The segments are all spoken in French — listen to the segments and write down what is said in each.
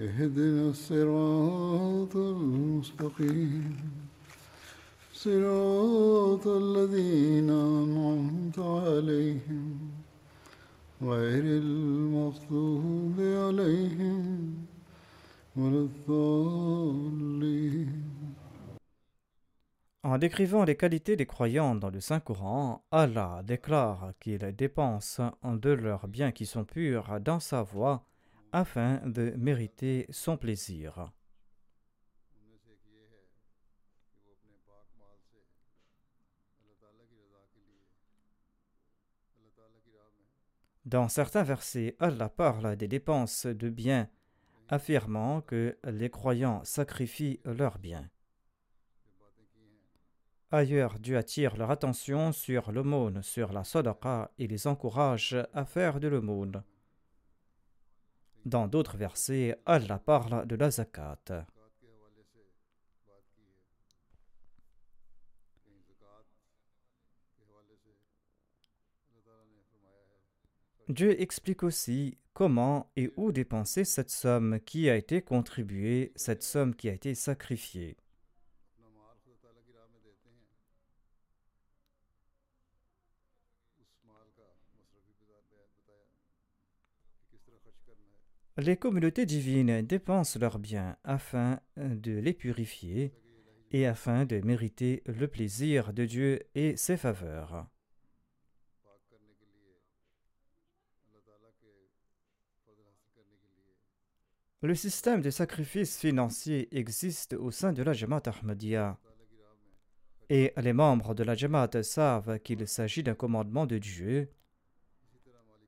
اهدنا الصراط المستقيم صراط الذين أنعمت عليهم غير المغضوب عليهم ولا الضالين En décrivant les qualités des croyants dans le Saint-Coran, Allah déclare qu'ils dépensent de leurs biens qui sont purs dans sa voie afin de mériter son plaisir. Dans certains versets, Allah parle des dépenses de biens, affirmant que les croyants sacrifient leurs biens. Ailleurs, Dieu attire leur attention sur l'aumône, sur la sadaqa et les encourage à faire de l'aumône. Dans d'autres versets, Allah parle de la zakat. Dieu explique aussi comment et où dépenser cette somme qui a été contribuée, cette somme qui a été sacrifiée. Les communautés divines dépensent leurs biens afin de les purifier et afin de mériter le plaisir de Dieu et ses faveurs. Le système de sacrifice financier existe au sein de la Jamaat Ahmadiyya. Et les membres de la Jamaat savent qu'il s'agit d'un commandement de Dieu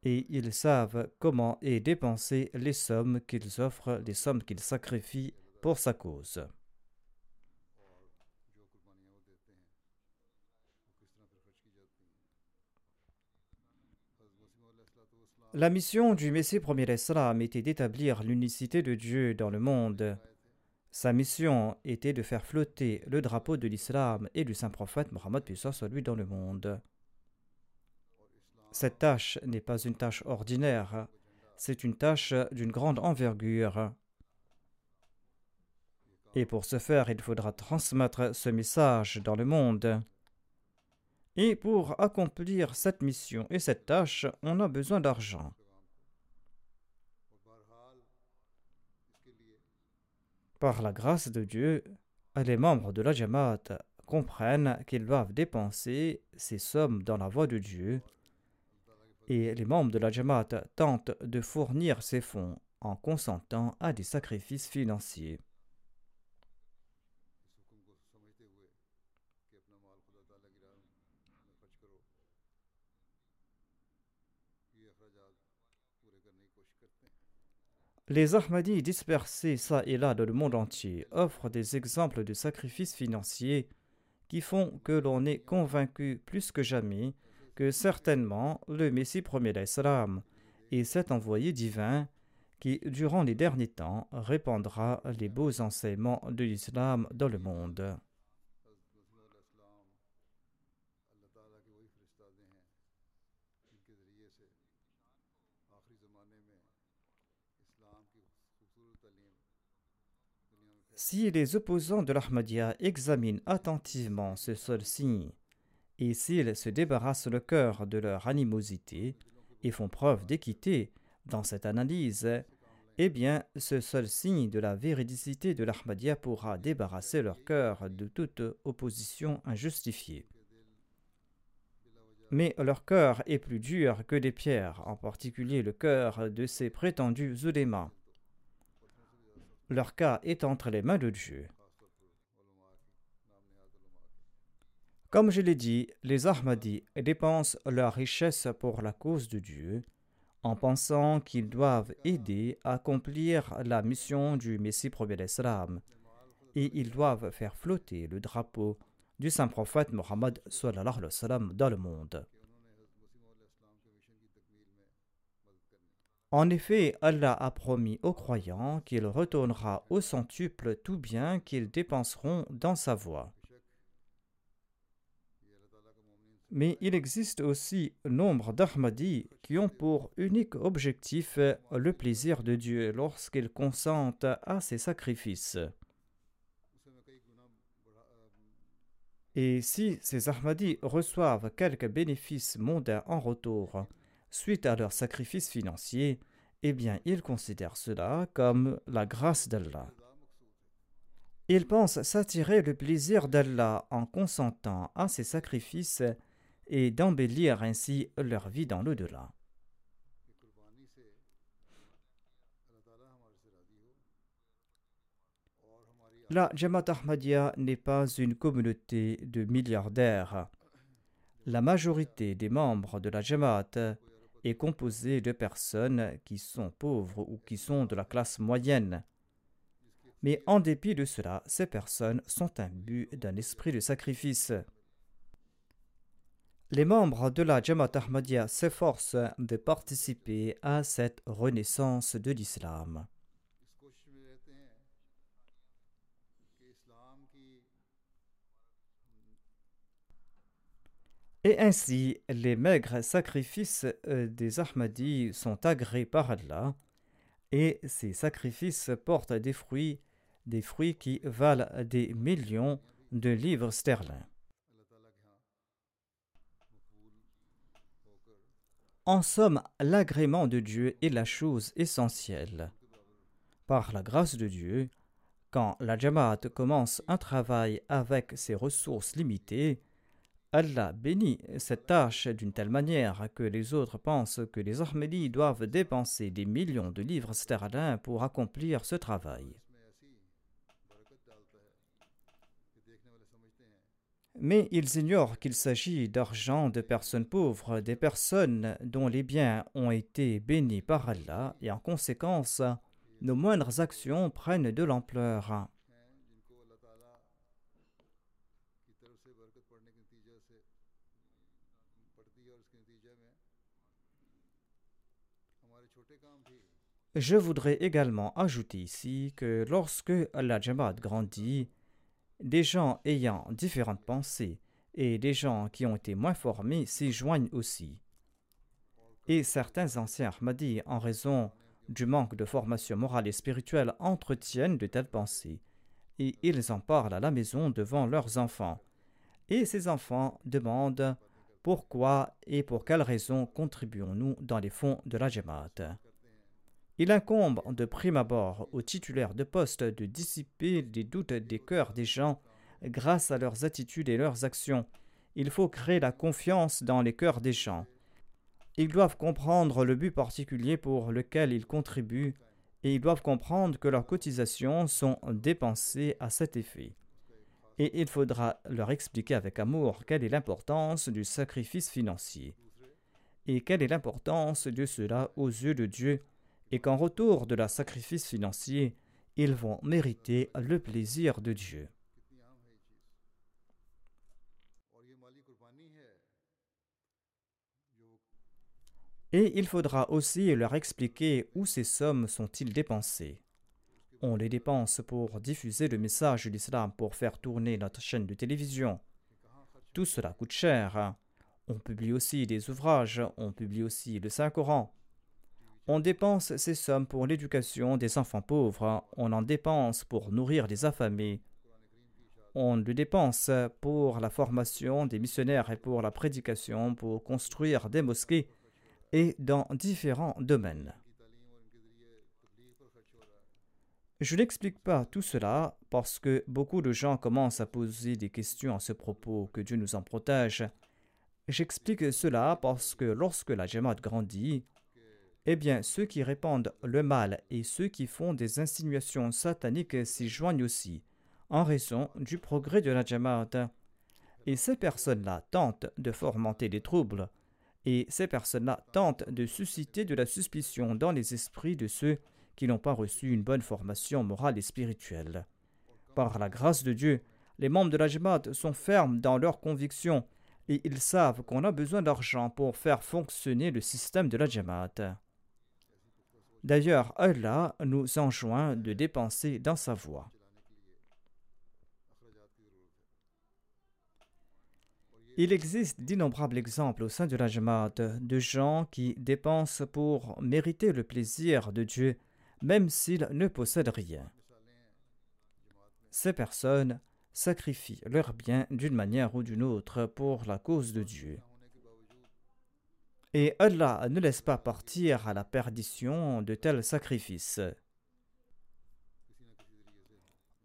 et ils savent comment est dépenser les sommes qu'ils offrent, les sommes qu'ils sacrifient pour sa cause. La mission du Messie premier Islam était d'établir l'unicité de Dieu dans le monde. Sa mission était de faire flotter le drapeau de l'islam et du saint prophète Mohammed soit lui dans le monde. Cette tâche n'est pas une tâche ordinaire, c'est une tâche d'une grande envergure. Et pour ce faire, il faudra transmettre ce message dans le monde. Et pour accomplir cette mission et cette tâche, on a besoin d'argent. Par la grâce de Dieu, les membres de la Jamaat comprennent qu'ils doivent dépenser ces sommes dans la voie de Dieu et les membres de la Jamaat tentent de fournir ces fonds en consentant à des sacrifices financiers. Les Ahmadis dispersés ça et là dans le monde entier offrent des exemples de sacrifices financiers qui font que l'on est convaincu plus que jamais que certainement le Messie premier d'Islam est cet envoyé divin qui, durant les derniers temps, répandra les beaux enseignements de l'islam dans le monde. Si les opposants de l'Ahmadiyya examinent attentivement ce seul signe, et s'ils se débarrassent le cœur de leur animosité et font preuve d'équité dans cette analyse, eh bien, ce seul signe de la véridicité de l'Ahmadiyya pourra débarrasser leur cœur de toute opposition injustifiée. Mais leur cœur est plus dur que des pierres, en particulier le cœur de ces prétendus ulémas. Leur cas est entre les mains de Dieu. Comme je l'ai dit, les Ahmadis dépensent leur richesse pour la cause de Dieu en pensant qu'ils doivent aider à accomplir la mission du Messie premier d'Islam et ils doivent faire flotter le drapeau du saint prophète Mohammed dans le monde. En effet, Allah a promis aux croyants qu'il retournera au centuple tout bien qu'ils dépenseront dans sa voie. Mais il existe aussi nombre d'Ahmadis qui ont pour unique objectif le plaisir de Dieu lorsqu'ils consentent à ses sacrifices. Et si ces Ahmadis reçoivent quelques bénéfices mondains en retour suite à leur sacrifice financier, eh bien ils considèrent cela comme la grâce d'Allah. Ils pensent s'attirer le plaisir d'Allah en consentant à ces sacrifices et d'embellir ainsi leur vie dans l'au-delà. La Jamaat Ahmadiyya n'est pas une communauté de milliardaires. La majorité des membres de la Jamaat est composée de personnes qui sont pauvres ou qui sont de la classe moyenne. Mais en dépit de cela, ces personnes sont imbues d'un esprit de sacrifice. Les membres de la Jamaat Ahmadiyya s'efforcent de participer à cette renaissance de l'islam. Et ainsi, les maigres sacrifices euh, des Ahmadis sont agréés par Allah, et ces sacrifices portent des fruits, des fruits qui valent des millions de livres sterling. En somme, l'agrément de Dieu est la chose essentielle. Par la grâce de Dieu, quand la Jamaat commence un travail avec ses ressources limitées, Allah bénit cette tâche d'une telle manière que les autres pensent que les Ahmadis doivent dépenser des millions de livres sterling pour accomplir ce travail. Mais ils ignorent qu'il s'agit d'argent de personnes pauvres, des personnes dont les biens ont été bénis par Allah, et en conséquence, nos moindres actions prennent de l'ampleur. Je voudrais également ajouter ici que lorsque la Jamaat grandit, des gens ayant différentes pensées et des gens qui ont été moins formés s'y joignent aussi. Et certains anciens Ahmadis, en raison du manque de formation morale et spirituelle, entretiennent de telles pensées, et ils en parlent à la maison devant leurs enfants. Et ces enfants demandent pourquoi et pour quelles raisons contribuons-nous dans les fonds de la Jamaat. Il incombe de prime abord aux titulaires de poste de dissiper les doutes des cœurs des gens grâce à leurs attitudes et leurs actions. Il faut créer la confiance dans les cœurs des gens. Ils doivent comprendre le but particulier pour lequel ils contribuent et ils doivent comprendre que leurs cotisations sont dépensées à cet effet. Et il faudra leur expliquer avec amour quelle est l'importance du sacrifice financier et quelle est l'importance de cela aux yeux de Dieu et qu'en retour de leur sacrifice financier, ils vont mériter le plaisir de Dieu. Et il faudra aussi leur expliquer où ces sommes sont-ils dépensées. On les dépense pour diffuser le message de l'islam, pour faire tourner notre chaîne de télévision. Tout cela coûte cher. On publie aussi des ouvrages, on publie aussi le Saint-Coran. On dépense ces sommes pour l'éducation des enfants pauvres, on en dépense pour nourrir les affamés, on le dépense pour la formation des missionnaires et pour la prédication, pour construire des mosquées et dans différents domaines. Je n'explique pas tout cela parce que beaucoup de gens commencent à poser des questions à ce propos, que Dieu nous en protège. J'explique cela parce que lorsque la Jamaat grandit, eh bien, ceux qui répandent le mal et ceux qui font des insinuations sataniques s'y joignent aussi, en raison du progrès de la Jamaat. Et ces personnes-là tentent de fomenter des troubles, et ces personnes-là tentent de susciter de la suspicion dans les esprits de ceux qui n'ont pas reçu une bonne formation morale et spirituelle. Par la grâce de Dieu, les membres de la Jamaat sont fermes dans leurs convictions et ils savent qu'on a besoin d'argent pour faire fonctionner le système de la Jamaat. D'ailleurs, Allah nous enjoint de dépenser dans sa voie. Il existe d'innombrables exemples au sein de la Jamaat de gens qui dépensent pour mériter le plaisir de Dieu, même s'ils ne possèdent rien. Ces personnes sacrifient leurs biens d'une manière ou d'une autre pour la cause de Dieu. Et Allah ne laisse pas partir à la perdition de tels sacrifices.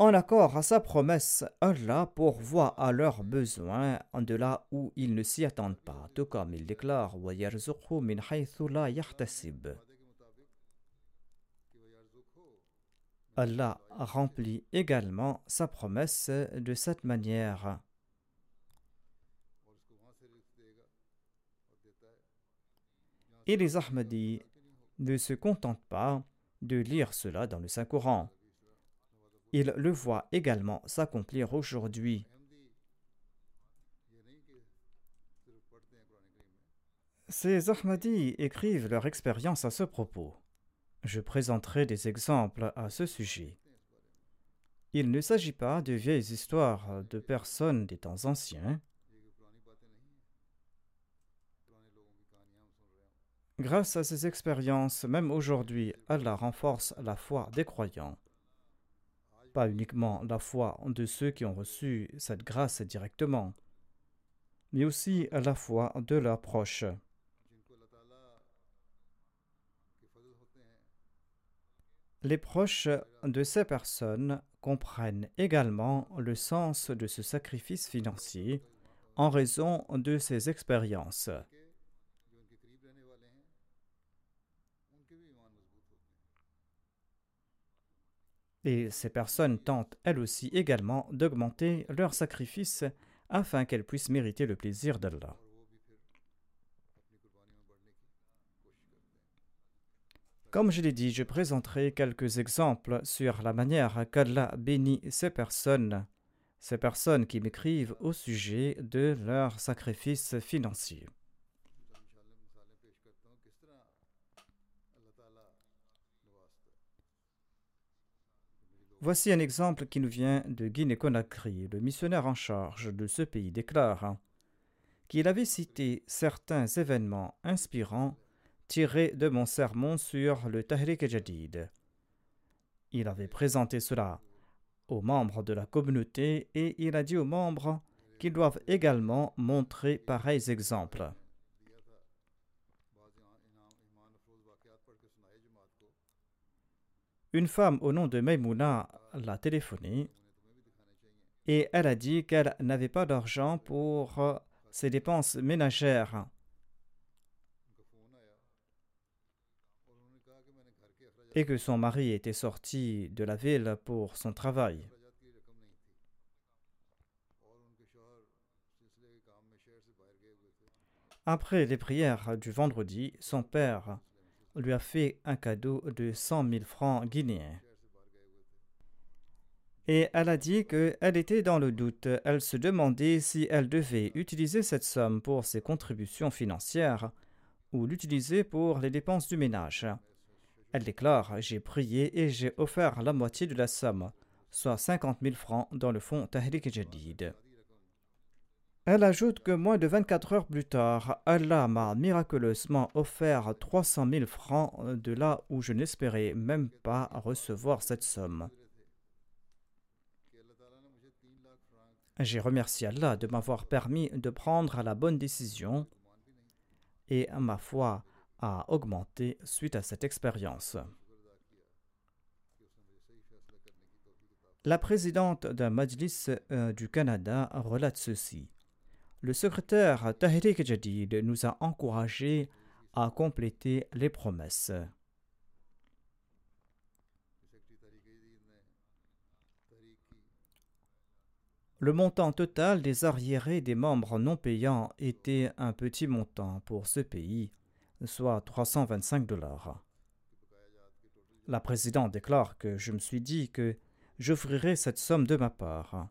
En accord à sa promesse, Allah pourvoit à leurs besoins de là où ils ne s'y attendent pas, tout comme il déclare Allah remplit également sa promesse de cette manière. Et les Ahmadis ne se contentent pas de lire cela dans le Saint-Coran. Il le voit également s'accomplir aujourd'hui. Ces Ahmadis écrivent leur expérience à ce propos. Je présenterai des exemples à ce sujet. Il ne s'agit pas de vieilles histoires de personnes des temps anciens. Grâce à ces expériences, même aujourd'hui, Allah renforce la foi des croyants pas uniquement la foi de ceux qui ont reçu cette grâce directement, mais aussi la foi de leurs proches. Les proches de ces personnes comprennent également le sens de ce sacrifice financier en raison de ces expériences. Et ces personnes tentent elles aussi également d'augmenter leurs sacrifices afin qu'elles puissent mériter le plaisir d'Allah. Comme je l'ai dit, je présenterai quelques exemples sur la manière qu'Allah bénit ces personnes, ces personnes qui m'écrivent au sujet de leurs sacrifices financiers. Voici un exemple qui nous vient de Guinée-Conakry. Le missionnaire en charge de ce pays déclare qu'il avait cité certains événements inspirants tirés de mon sermon sur le Tahrik Jadid. Il avait présenté cela aux membres de la communauté et il a dit aux membres qu'ils doivent également montrer pareils exemples. Une femme au nom de Maimouna l'a téléphoné et elle a dit qu'elle n'avait pas d'argent pour euh, ses dépenses ménagères. Et que son mari était sorti de la ville pour son travail. Après les prières du vendredi, son père lui a fait un cadeau de cent mille francs guinéens. Et elle a dit qu'elle était dans le doute. Elle se demandait si elle devait utiliser cette somme pour ses contributions financières ou l'utiliser pour les dépenses du ménage. Elle déclare J'ai prié et j'ai offert la moitié de la somme, soit cinquante mille francs, dans le fonds Tahrik Jadid. Elle ajoute que moins de 24 heures plus tard, Allah m'a miraculeusement offert 300 000 francs de là où je n'espérais même pas recevoir cette somme. J'ai remercié Allah de m'avoir permis de prendre la bonne décision et ma foi a augmenté suite à cette expérience. La présidente d'un Majlis euh, du Canada relate ceci. Le secrétaire Tahrik Jadid nous a encouragés à compléter les promesses. Le montant total des arriérés des membres non payants était un petit montant pour ce pays, soit 325 dollars. La présidente déclare que je me suis dit que j'offrirai cette somme de ma part.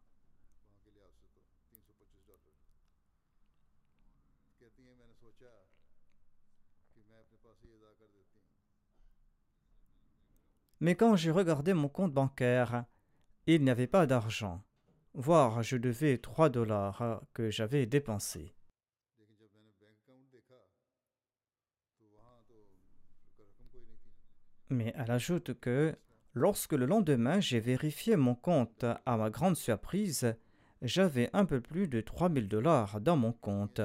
Mais quand j'ai regardé mon compte bancaire, il n'y avait pas d'argent, voire je devais 3 dollars que j'avais dépensés. Mais elle ajoute que lorsque le lendemain j'ai vérifié mon compte, à ma grande surprise, j'avais un peu plus de 3000 dollars dans mon compte.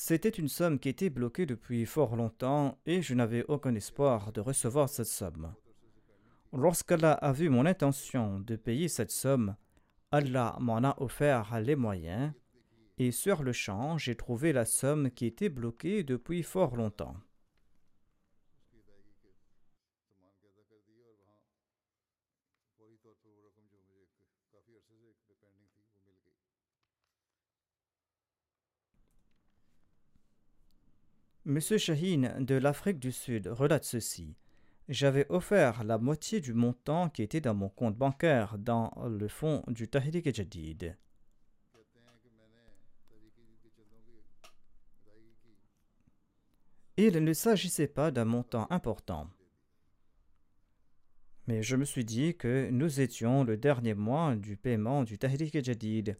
C'était une somme qui était bloquée depuis fort longtemps et je n'avais aucun espoir de recevoir cette somme. Lorsqu'Allah a vu mon intention de payer cette somme, Allah m'en a offert les moyens et sur le champ j'ai trouvé la somme qui était bloquée depuis fort longtemps. M. Shaheen de l'Afrique du Sud relate ceci. J'avais offert la moitié du montant qui était dans mon compte bancaire dans le fonds du Tahrik Jadid. Il ne s'agissait pas d'un montant important. Mais je me suis dit que nous étions le dernier mois du paiement du Tahrik Jadid.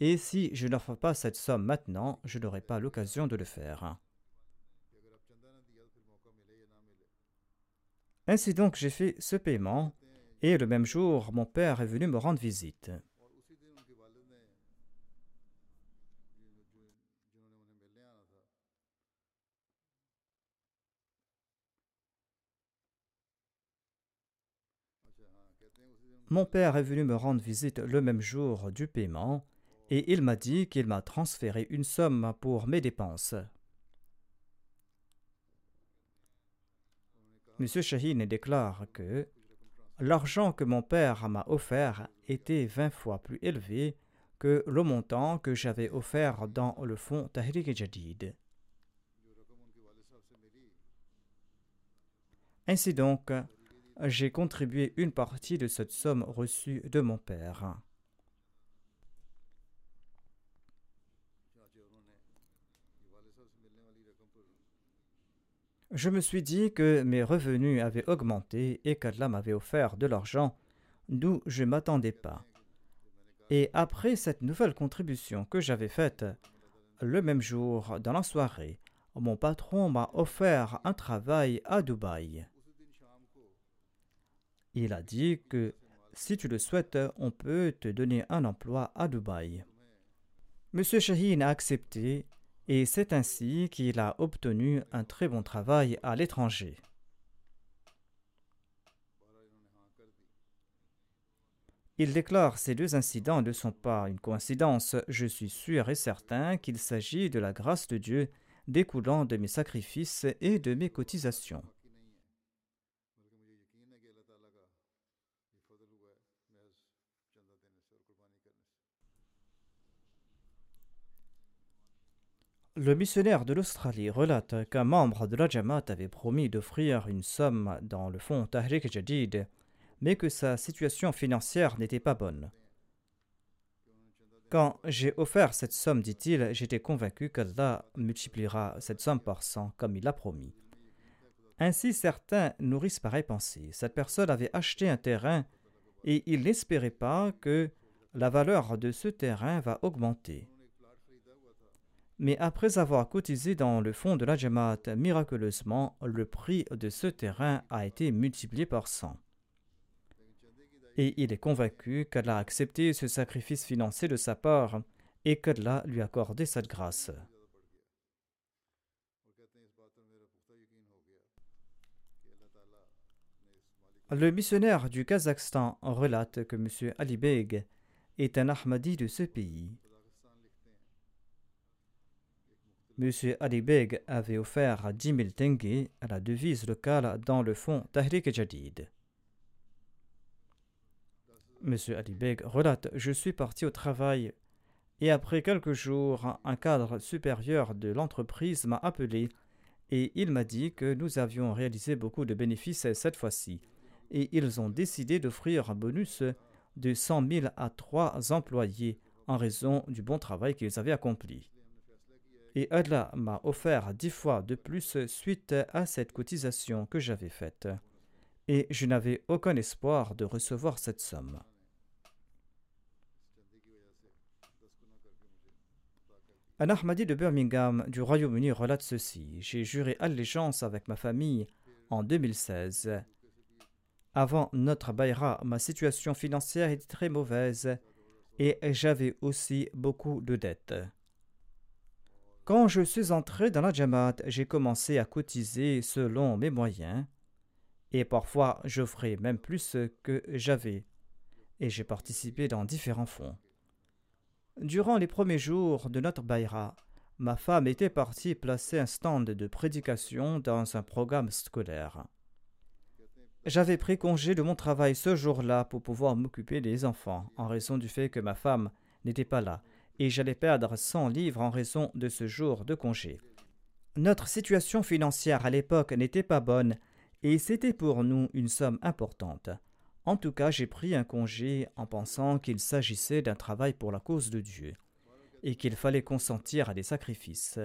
Et si je n'offre pas cette somme maintenant, je n'aurai pas l'occasion de le faire. Ainsi donc j'ai fait ce paiement, et le même jour mon père est venu me rendre visite. Mon père est venu me rendre visite le même jour du paiement et il m'a dit qu'il m'a transféré une somme pour mes dépenses. M. Shaheen déclare que l'argent que mon père m'a offert était vingt fois plus élevé que le montant que j'avais offert dans le fonds Tahrik Jadid. Ainsi donc, j'ai contribué une partie de cette somme reçue de mon père. Je me suis dit que mes revenus avaient augmenté et qu'Allah m'avait offert de l'argent d'où je ne m'attendais pas. Et après cette nouvelle contribution que j'avais faite, le même jour, dans la soirée, mon patron m'a offert un travail à Dubaï. Il a dit que si tu le souhaites, on peut te donner un emploi à Dubaï. Monsieur Shaheen a accepté et c'est ainsi qu'il a obtenu un très bon travail à l'étranger. Il déclare ces deux incidents ne sont pas une coïncidence, je suis sûr et certain qu'il s'agit de la grâce de Dieu découlant de mes sacrifices et de mes cotisations. Le missionnaire de l'Australie relate qu'un membre de la Jamaat avait promis d'offrir une somme dans le fonds Tahrik Jadid, mais que sa situation financière n'était pas bonne. Quand j'ai offert cette somme, dit-il, j'étais convaincu qu'Allah multipliera cette somme par cent comme il l'a promis. Ainsi, certains nourrissent pareille pensée. Cette personne avait acheté un terrain et il n'espérait pas que la valeur de ce terrain va augmenter. Mais après avoir cotisé dans le fonds de la Jamaat, miraculeusement, le prix de ce terrain a été multiplié par 100. Et il est convaincu qu'Allah a accepté ce sacrifice financier de sa part et qu'Allah lui a accordé cette grâce. Le missionnaire du Kazakhstan relate que M. Ali Beg est un Ahmadi de ce pays. M. Ali Beg avait offert 10 000 tenge à la devise locale dans le fonds Tahrik Jadid. M. Ali Beg relate Je suis parti au travail et après quelques jours, un cadre supérieur de l'entreprise m'a appelé et il m'a dit que nous avions réalisé beaucoup de bénéfices cette fois-ci et ils ont décidé d'offrir un bonus de 100 000 à trois employés en raison du bon travail qu'ils avaient accompli. Et Allah m'a offert dix fois de plus suite à cette cotisation que j'avais faite. Et je n'avais aucun espoir de recevoir cette somme. Un Ahmadi de Birmingham du Royaume-Uni relate ceci J'ai juré allégeance avec ma famille en 2016. Avant notre Bayra, ma situation financière était très mauvaise et j'avais aussi beaucoup de dettes. Quand je suis entré dans la Jamaat, j'ai commencé à cotiser selon mes moyens et parfois j'offrais même plus que j'avais et j'ai participé dans différents fonds. Durant les premiers jours de notre Bayra, ma femme était partie placer un stand de prédication dans un programme scolaire. J'avais pris congé de mon travail ce jour-là pour pouvoir m'occuper des enfants, en raison du fait que ma femme n'était pas là, et j'allais perdre 100 livres en raison de ce jour de congé. Notre situation financière à l'époque n'était pas bonne, et c'était pour nous une somme importante. En tout cas, j'ai pris un congé en pensant qu'il s'agissait d'un travail pour la cause de Dieu et qu'il fallait consentir à des sacrifices.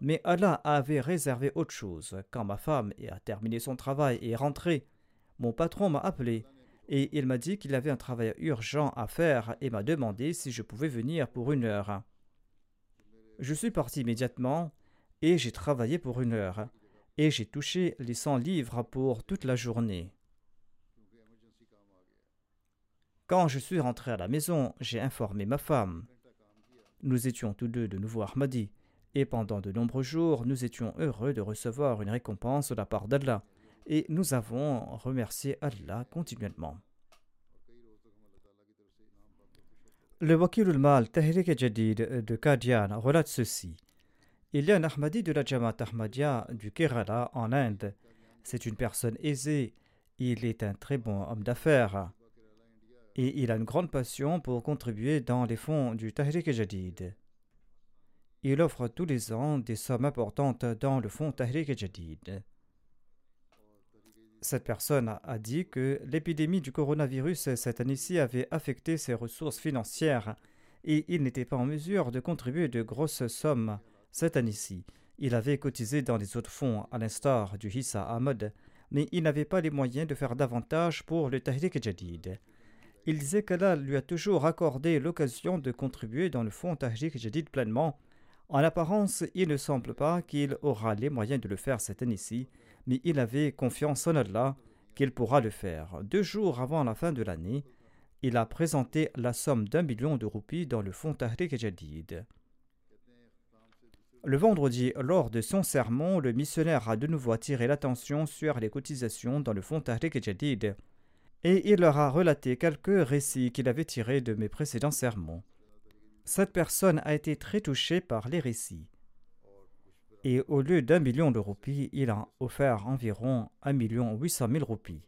Mais Allah avait réservé autre chose. Quand ma femme a terminé son travail et est rentrée, mon patron m'a appelé et il m'a dit qu'il avait un travail urgent à faire et m'a demandé si je pouvais venir pour une heure. Je suis parti immédiatement et j'ai travaillé pour une heure et j'ai touché les 100 livres pour toute la journée. Quand je suis rentré à la maison, j'ai informé ma femme. Nous étions tous deux de nouveau Ahmadi, et pendant de nombreux jours, nous étions heureux de recevoir une récompense de la part d'Allah, et nous avons remercié Allah continuellement. Le Wakilul Mal Tahrik Jadid de Kadian relate ceci. Il y a un Ahmadi de la Jamaat Ahmadiyya du Kerala en Inde. C'est une personne aisée. Il est un très bon homme d'affaires et il a une grande passion pour contribuer dans les fonds du Tahrik Jadid. Il offre tous les ans des sommes importantes dans le fonds Tahrik Jadid. Cette personne a dit que l'épidémie du coronavirus cette année-ci avait affecté ses ressources financières et il n'était pas en mesure de contribuer de grosses sommes cette année-ci. Il avait cotisé dans les autres fonds, à l'instar du Hissa Ahmad, mais il n'avait pas les moyens de faire davantage pour le Tahrik Jadid. Il disait qu'Allah lui a toujours accordé l'occasion de contribuer dans le fonds Tahrik Jadid pleinement. En apparence, il ne semble pas qu'il aura les moyens de le faire cette année-ci, mais il avait confiance en Allah qu'il pourra le faire. Deux jours avant la fin de l'année, il a présenté la somme d'un million de roupies dans le fonds Tahrik Jadid. Le vendredi, lors de son sermon, le missionnaire a de nouveau attiré l'attention sur les cotisations dans le fonds Tahrik Jadid et il leur a relaté quelques récits qu'il avait tirés de mes précédents sermons. Cette personne a été très touchée par les récits. Et au lieu d'un million de roupies, il a offert environ un million huit cent mille roupies.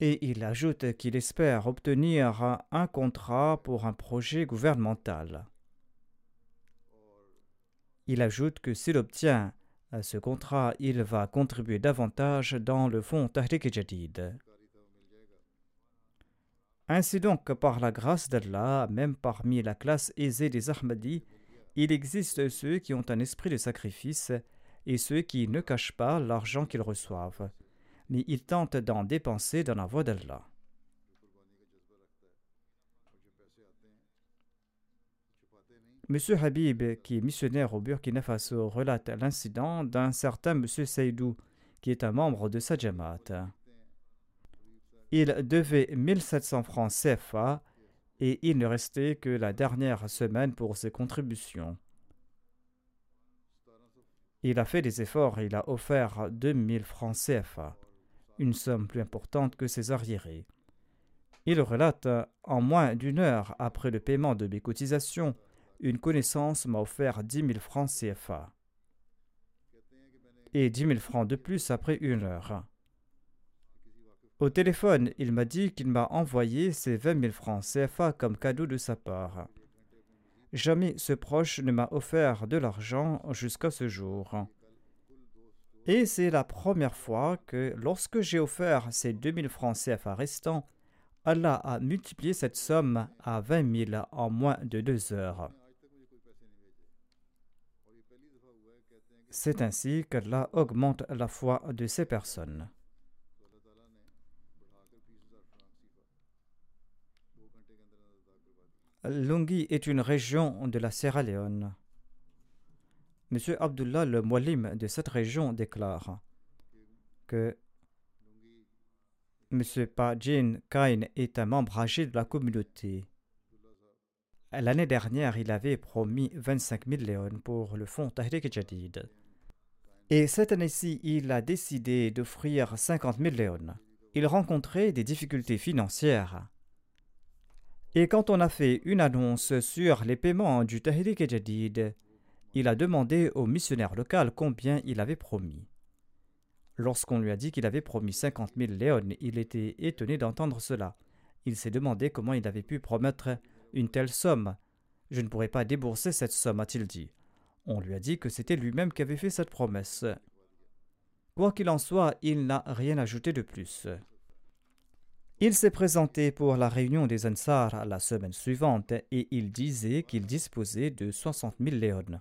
Et il ajoute qu'il espère obtenir un contrat pour un projet gouvernemental. Il ajoute que s'il obtient ce contrat, il va contribuer davantage dans le fonds Tahrik Jadid. Ainsi donc, par la grâce d'Allah, même parmi la classe aisée des Ahmadis, il existe ceux qui ont un esprit de sacrifice et ceux qui ne cachent pas l'argent qu'ils reçoivent, mais ils tentent d'en dépenser dans la voie d'Allah. M. Habib, qui est missionnaire au Burkina Faso, relate l'incident d'un certain M. Saïdou, qui est un membre de sa Jamaat. Il devait 1700 francs CFA et il ne restait que la dernière semaine pour ses contributions. Il a fait des efforts et il a offert 2000 francs CFA, une somme plus importante que ses arriérés. Il relate En moins d'une heure après le paiement de mes cotisations, une connaissance m'a offert 10 000 francs CFA et 10 000 francs de plus après une heure. Au téléphone, il m'a dit qu'il m'a envoyé ces 20 000 francs CFA comme cadeau de sa part. Jamais ce proche ne m'a offert de l'argent jusqu'à ce jour. Et c'est la première fois que, lorsque j'ai offert ces 2000 francs CFA restants, Allah a multiplié cette somme à 20 000 en moins de deux heures. C'est ainsi qu'Allah augmente la foi de ces personnes. Lungi est une région de la Sierra Leone. Monsieur Abdullah, le Mwalim de cette région, déclare que Monsieur Pajin Kain est un membre âgé de la communauté. L'année dernière, il avait promis 25 000 léons pour le fonds Tahrik Jadid. Et cette année-ci, il a décidé d'offrir 50 000 léons. Il rencontrait des difficultés financières et quand on a fait une annonce sur les paiements du Tahrik Jadid, il a demandé au missionnaire local combien il avait promis. Lorsqu'on lui a dit qu'il avait promis 50 000 léons, il était étonné d'entendre cela. Il s'est demandé comment il avait pu promettre une telle somme. Je ne pourrais pas débourser cette somme, a-t-il dit. On lui a dit que c'était lui-même qui avait fait cette promesse. Quoi qu'il en soit, il n'a rien ajouté de plus. Il s'est présenté pour la réunion des Ansar la semaine suivante et il disait qu'il disposait de 60 000 léons.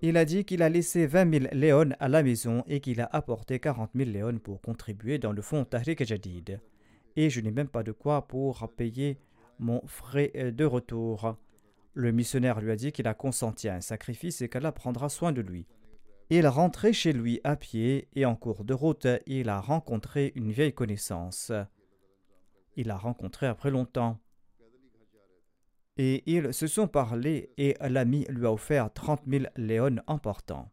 Il a dit qu'il a laissé 20 000 léons à la maison et qu'il a apporté 40 000 léons pour contribuer dans le fonds Tahrik Jadid. Et je n'ai même pas de quoi pour payer mon frais de retour. Le missionnaire lui a dit qu'il a consenti à un sacrifice et qu'elle prendra soin de lui. Il rentrait chez lui à pied et en cours de route, il a rencontré une vieille connaissance. Il l'a rencontré après longtemps. Et ils se sont parlé et l'ami lui a offert 30 000 léons en portant.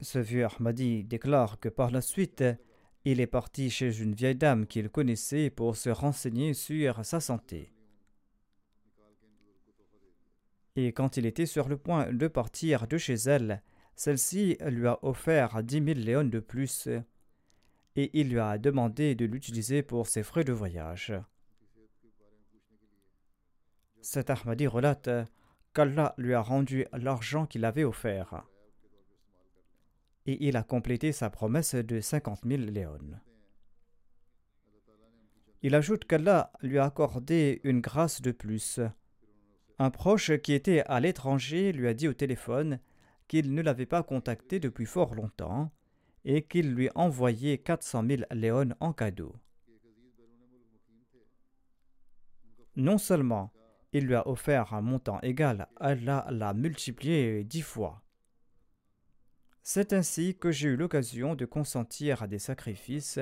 Ce vieux Ahmadi déclare que par la suite, il est parti chez une vieille dame qu'il connaissait pour se renseigner sur sa santé. Et quand il était sur le point de partir de chez elle, celle-ci lui a offert dix mille léons de plus et il lui a demandé de l'utiliser pour ses frais de voyage. Cet Ahmadi relate qu'Allah lui a rendu l'argent qu'il avait offert. Et il a complété sa promesse de cinquante mille léons. Il ajoute qu'Allah lui a accordé une grâce de plus. Un proche qui était à l'étranger lui a dit au téléphone qu'il ne l'avait pas contacté depuis fort longtemps et qu'il lui envoyait 400 000 léons en cadeau. Non seulement il lui a offert un montant égal, Allah l'a multiplié dix fois. C'est ainsi que j'ai eu l'occasion de consentir à des sacrifices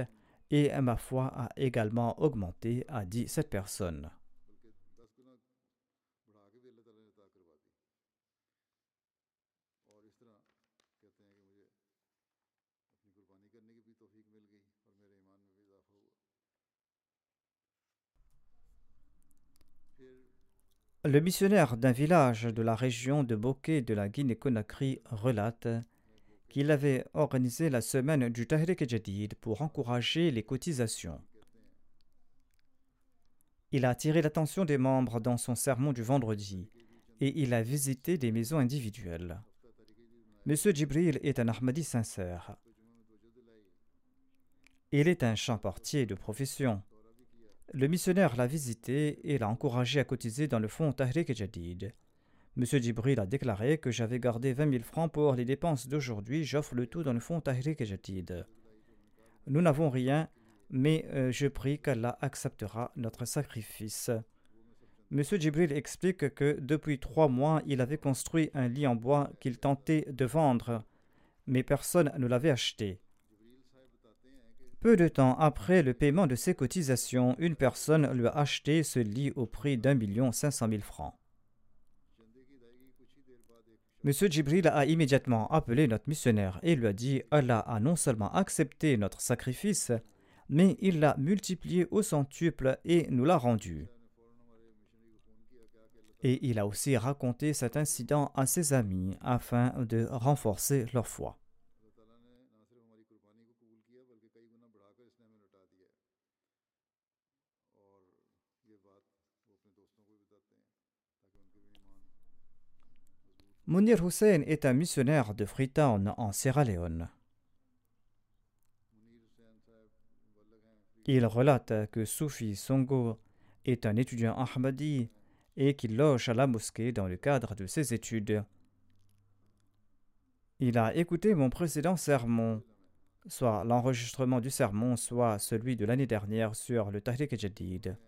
et ma foi a également augmenté, a dit cette personne. Le missionnaire d'un village de la région de Bokeh de la Guinée-Conakry relate qu'il avait organisé la semaine du Tahrik Jadid pour encourager les cotisations. Il a attiré l'attention des membres dans son sermon du vendredi et il a visité des maisons individuelles. Monsieur Djibril est un Ahmadi sincère. Il est un champortier de profession. Le missionnaire l'a visité et l'a encouragé à cotiser dans le fonds Tahrik Jadid. M. Djibril a déclaré que j'avais gardé 20 000 francs pour les dépenses d'aujourd'hui, j'offre le tout dans le fonds Tahrik Jadid. Nous n'avons rien, mais euh, je prie qu'Allah acceptera notre sacrifice. M. Djibril explique que depuis trois mois, il avait construit un lit en bois qu'il tentait de vendre, mais personne ne l'avait acheté. Peu de temps après le paiement de ses cotisations, une personne lui a acheté ce lit au prix d'un million cinq cent mille francs. M. Djibril a immédiatement appelé notre missionnaire et lui a dit Allah a non seulement accepté notre sacrifice, mais il l'a multiplié au centuple et nous l'a rendu. Et il a aussi raconté cet incident à ses amis afin de renforcer leur foi. Munir Hussein est un missionnaire de Freetown en Sierra Leone. Il relate que Soufi Songo est un étudiant Ahmadi et qu'il loge à la mosquée dans le cadre de ses études. Il a écouté mon précédent sermon, soit l'enregistrement du sermon, soit celui de l'année dernière sur le Tahrik Jadid.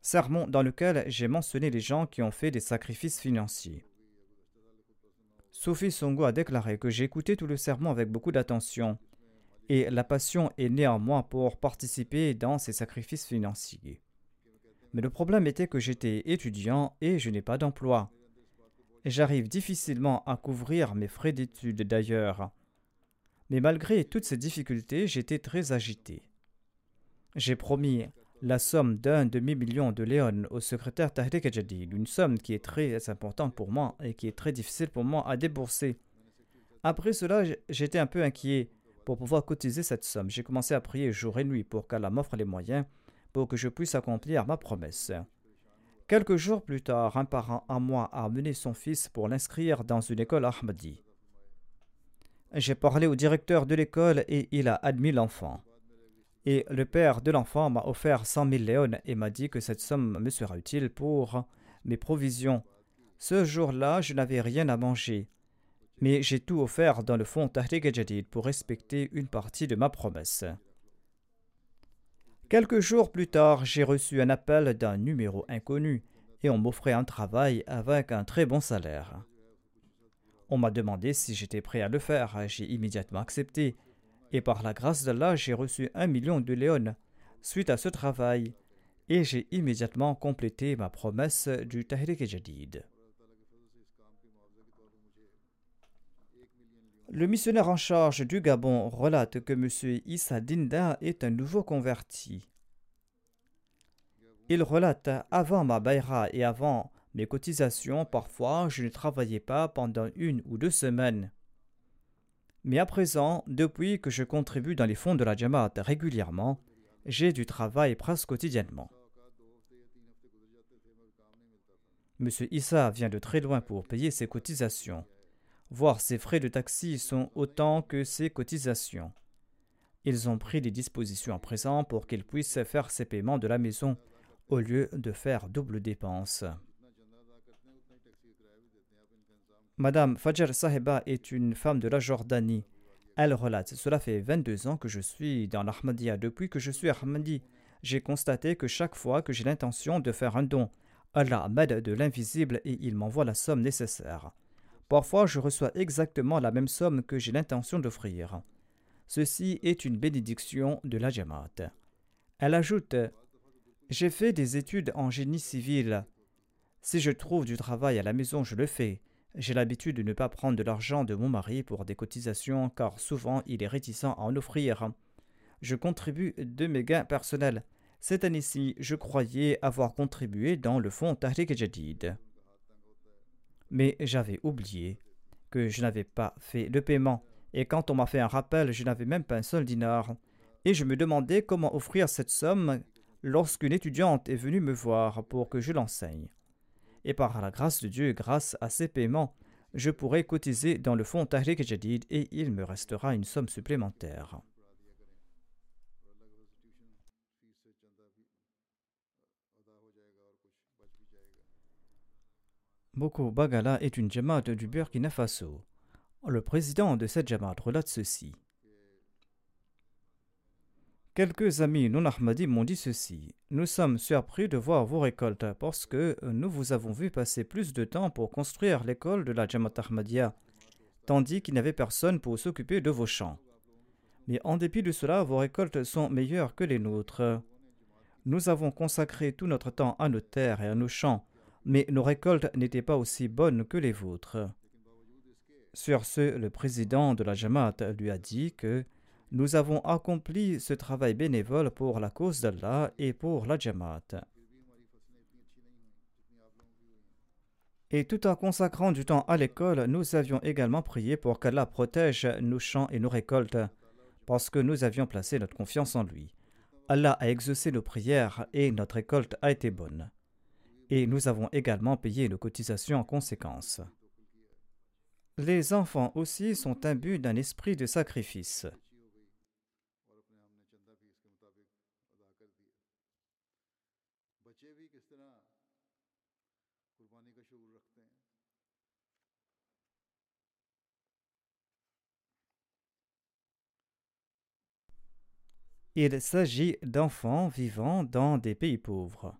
Sermon dans lequel j'ai mentionné les gens qui ont fait des sacrifices financiers. Sophie Songo a déclaré que j'ai écouté tout le sermon avec beaucoup d'attention et la passion est moi pour participer dans ces sacrifices financiers. Mais le problème était que j'étais étudiant et je n'ai pas d'emploi. J'arrive difficilement à couvrir mes frais d'études d'ailleurs. Mais malgré toutes ces difficultés, j'étais très agité. J'ai promis la somme d'un demi-million de léon au secrétaire Tahrik Jadid, une somme qui est très importante pour moi et qui est très difficile pour moi à débourser. Après cela, j'étais un peu inquiet pour pouvoir cotiser cette somme. J'ai commencé à prier jour et nuit pour qu'Allah m'offre les moyens pour que je puisse accomplir ma promesse. Quelques jours plus tard, un parent à moi a amené son fils pour l'inscrire dans une école Ahmadi. J'ai parlé au directeur de l'école et il a admis l'enfant. Et le père de l'enfant m'a offert cent mille léons et m'a dit que cette somme me sera utile pour mes provisions. Ce jour-là, je n'avais rien à manger. Mais j'ai tout offert dans le fonds Tahrik Jadid pour respecter une partie de ma promesse. Quelques jours plus tard, j'ai reçu un appel d'un numéro inconnu et on m'offrait un travail avec un très bon salaire. On m'a demandé si j'étais prêt à le faire. J'ai immédiatement accepté. Et par la grâce d'Allah, j'ai reçu un million de léons suite à ce travail. Et j'ai immédiatement complété ma promesse du Tahrik Jadid. Le missionnaire en charge du Gabon relate que M. Issa Dinda est un nouveau converti. Il relate Avant ma baïra et avant mes cotisations, parfois je ne travaillais pas pendant une ou deux semaines. Mais à présent, depuis que je contribue dans les fonds de la Jamaat régulièrement, j'ai du travail presque quotidiennement. M. Issa vient de très loin pour payer ses cotisations voire ses frais de taxi sont autant que ses cotisations. Ils ont pris des dispositions à présent pour qu'il puisse faire ses paiements de la maison au lieu de faire double dépense. Madame Fajr Saheba est une femme de la Jordanie. Elle relate Cela fait 22 ans que je suis dans l'Ahmadiyya. Depuis que je suis Ahmadi, j'ai constaté que chaque fois que j'ai l'intention de faire un don, Allah m'aide de l'invisible et il m'envoie la somme nécessaire. Parfois, je reçois exactement la même somme que j'ai l'intention d'offrir. Ceci est une bénédiction de la Jamaat. Elle ajoute J'ai fait des études en génie civil. Si je trouve du travail à la maison, je le fais. J'ai l'habitude de ne pas prendre de l'argent de mon mari pour des cotisations car souvent il est réticent à en offrir. Je contribue de mes gains personnels. Cette année-ci, je croyais avoir contribué dans le fonds Tahrik Jadid mais j'avais oublié que je n'avais pas fait le paiement, et quand on m'a fait un rappel, je n'avais même pas un seul dinar, et je me demandais comment offrir cette somme lorsqu'une étudiante est venue me voir pour que je l'enseigne. Et par la grâce de Dieu, grâce à ces paiements, je pourrai cotiser dans le fonds Tahrik Jadid et il me restera une somme supplémentaire. Boko Bagala est une Jamaat du Burkina Faso. Le président de cette Jamaat relate ceci. Quelques amis non ahmadis m'ont dit ceci. Nous sommes surpris de voir vos récoltes parce que nous vous avons vu passer plus de temps pour construire l'école de la Jamaat Ahmadiyya, tandis qu'il n'y avait personne pour s'occuper de vos champs. Mais en dépit de cela, vos récoltes sont meilleures que les nôtres. Nous avons consacré tout notre temps à nos terres et à nos champs, mais nos récoltes n'étaient pas aussi bonnes que les vôtres. Sur ce, le président de la Jamaat lui a dit que nous avons accompli ce travail bénévole pour la cause d'Allah et pour la Jamaat. Et tout en consacrant du temps à l'école, nous avions également prié pour qu'Allah protège nos champs et nos récoltes, parce que nous avions placé notre confiance en lui. Allah a exaucé nos prières et notre récolte a été bonne. Et nous avons également payé nos cotisations en conséquence. Les enfants aussi sont imbus d'un esprit de sacrifice. Il s'agit d'enfants vivant dans des pays pauvres.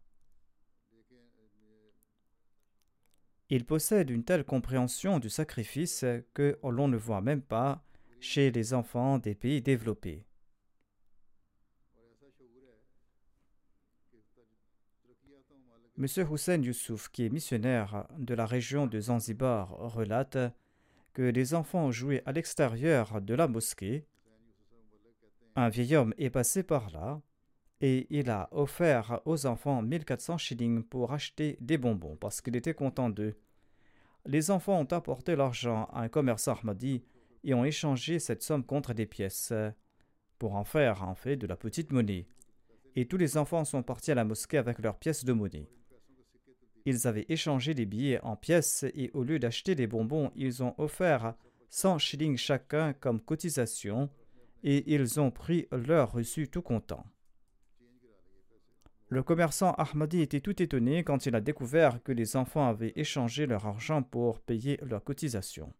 Ils possèdent une telle compréhension du sacrifice que l'on ne voit même pas chez les enfants des pays développés. M. Hussein Youssouf, qui est missionnaire de la région de Zanzibar, relate que les enfants jouaient à l'extérieur de la mosquée un vieil homme est passé par là et il a offert aux enfants 1400 shillings pour acheter des bonbons parce qu'il était content d'eux. Les enfants ont apporté l'argent à un commerçant Ahmadi et ont échangé cette somme contre des pièces pour en faire en fait de la petite monnaie. Et tous les enfants sont partis à la mosquée avec leurs pièces de monnaie. Ils avaient échangé des billets en pièces et au lieu d'acheter des bonbons, ils ont offert 100 shillings chacun comme cotisation et ils ont pris leur reçu tout content. Le commerçant Ahmadi était tout étonné quand il a découvert que les enfants avaient échangé leur argent pour payer leur cotisation.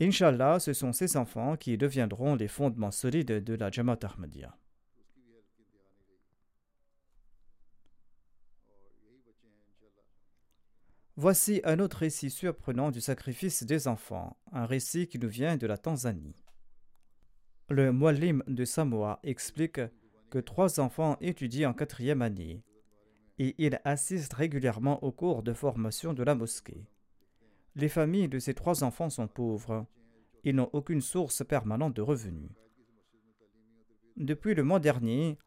Inch'Allah, ce sont ces enfants qui deviendront les fondements solides de la Jamaat Ahmadiyya. Voici un autre récit surprenant du sacrifice des enfants, un récit qui nous vient de la Tanzanie. Le Mualim de Samoa explique que trois enfants étudient en quatrième année et ils assistent régulièrement aux cours de formation de la mosquée. Les familles de ces trois enfants sont pauvres. Ils n'ont aucune source permanente de revenus. Depuis le mois dernier,